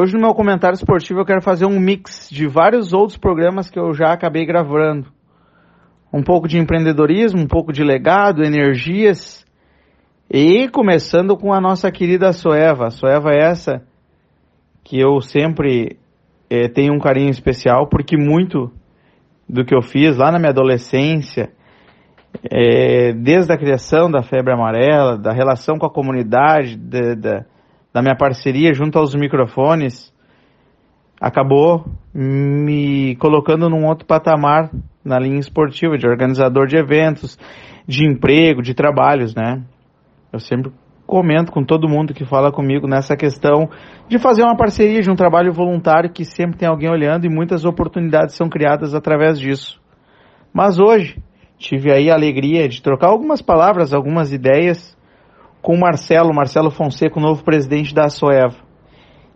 Hoje no meu comentário esportivo eu quero fazer um mix de vários outros programas que eu já acabei gravando. Um pouco de empreendedorismo, um pouco de legado, energias e começando com a nossa querida Soeva. A Soeva é essa que eu sempre é, tenho um carinho especial porque muito do que eu fiz lá na minha adolescência, é, desde a criação da febre amarela, da relação com a comunidade, de, de, da minha parceria junto aos microfones, acabou me colocando num outro patamar na linha esportiva, de organizador de eventos, de emprego, de trabalhos, né? Eu sempre comento com todo mundo que fala comigo nessa questão de fazer uma parceria, de um trabalho voluntário que sempre tem alguém olhando e muitas oportunidades são criadas através disso. Mas hoje tive aí a alegria de trocar algumas palavras, algumas ideias com o Marcelo, Marcelo Fonseca, o novo presidente da Soeva.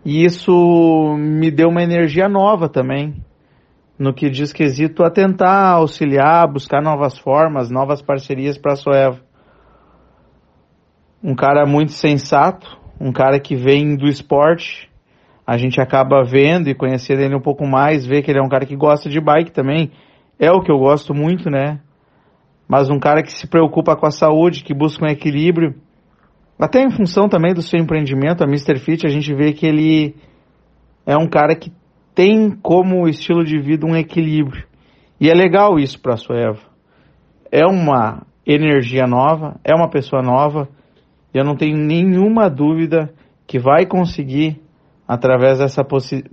E isso me deu uma energia nova também, no que diz quesito a tentar auxiliar, buscar novas formas, novas parcerias para a Soeva um cara muito sensato, um cara que vem do esporte. A gente acaba vendo e conhecendo ele um pouco mais, vê que ele é um cara que gosta de bike também. É o que eu gosto muito, né? Mas um cara que se preocupa com a saúde, que busca um equilíbrio. Até em função também do seu empreendimento, a Mr. Fit, a gente vê que ele é um cara que tem como estilo de vida um equilíbrio. E é legal isso para a Sueva. É uma energia nova, é uma pessoa nova e eu não tenho nenhuma dúvida que vai conseguir, através dessa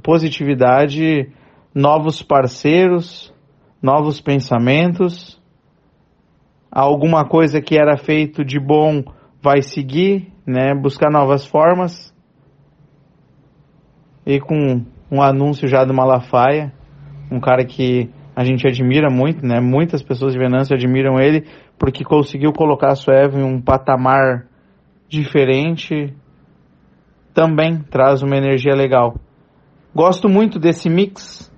positividade, novos parceiros, novos pensamentos. Alguma coisa que era feito de bom vai seguir, né? Buscar novas formas. E com um anúncio já do Malafaia, um cara que a gente admira muito, né? Muitas pessoas de Venâncio admiram ele porque conseguiu colocar a Sueve em um patamar diferente, também traz uma energia legal. Gosto muito desse mix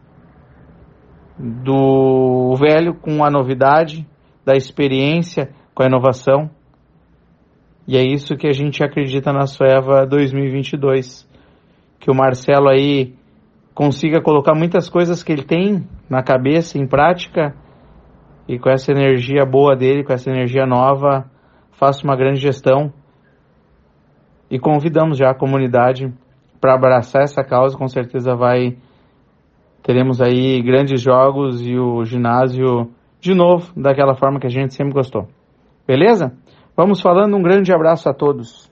do velho com a novidade, da experiência com a inovação. E é isso que a gente acredita na Sueva 2022. Que o Marcelo aí consiga colocar muitas coisas que ele tem na cabeça em prática e com essa energia boa dele, com essa energia nova, faça uma grande gestão e convidamos já a comunidade para abraçar essa causa. Com certeza vai teremos aí grandes jogos e o ginásio de novo daquela forma que a gente sempre gostou. Beleza? Vamos falando. Um grande abraço a todos.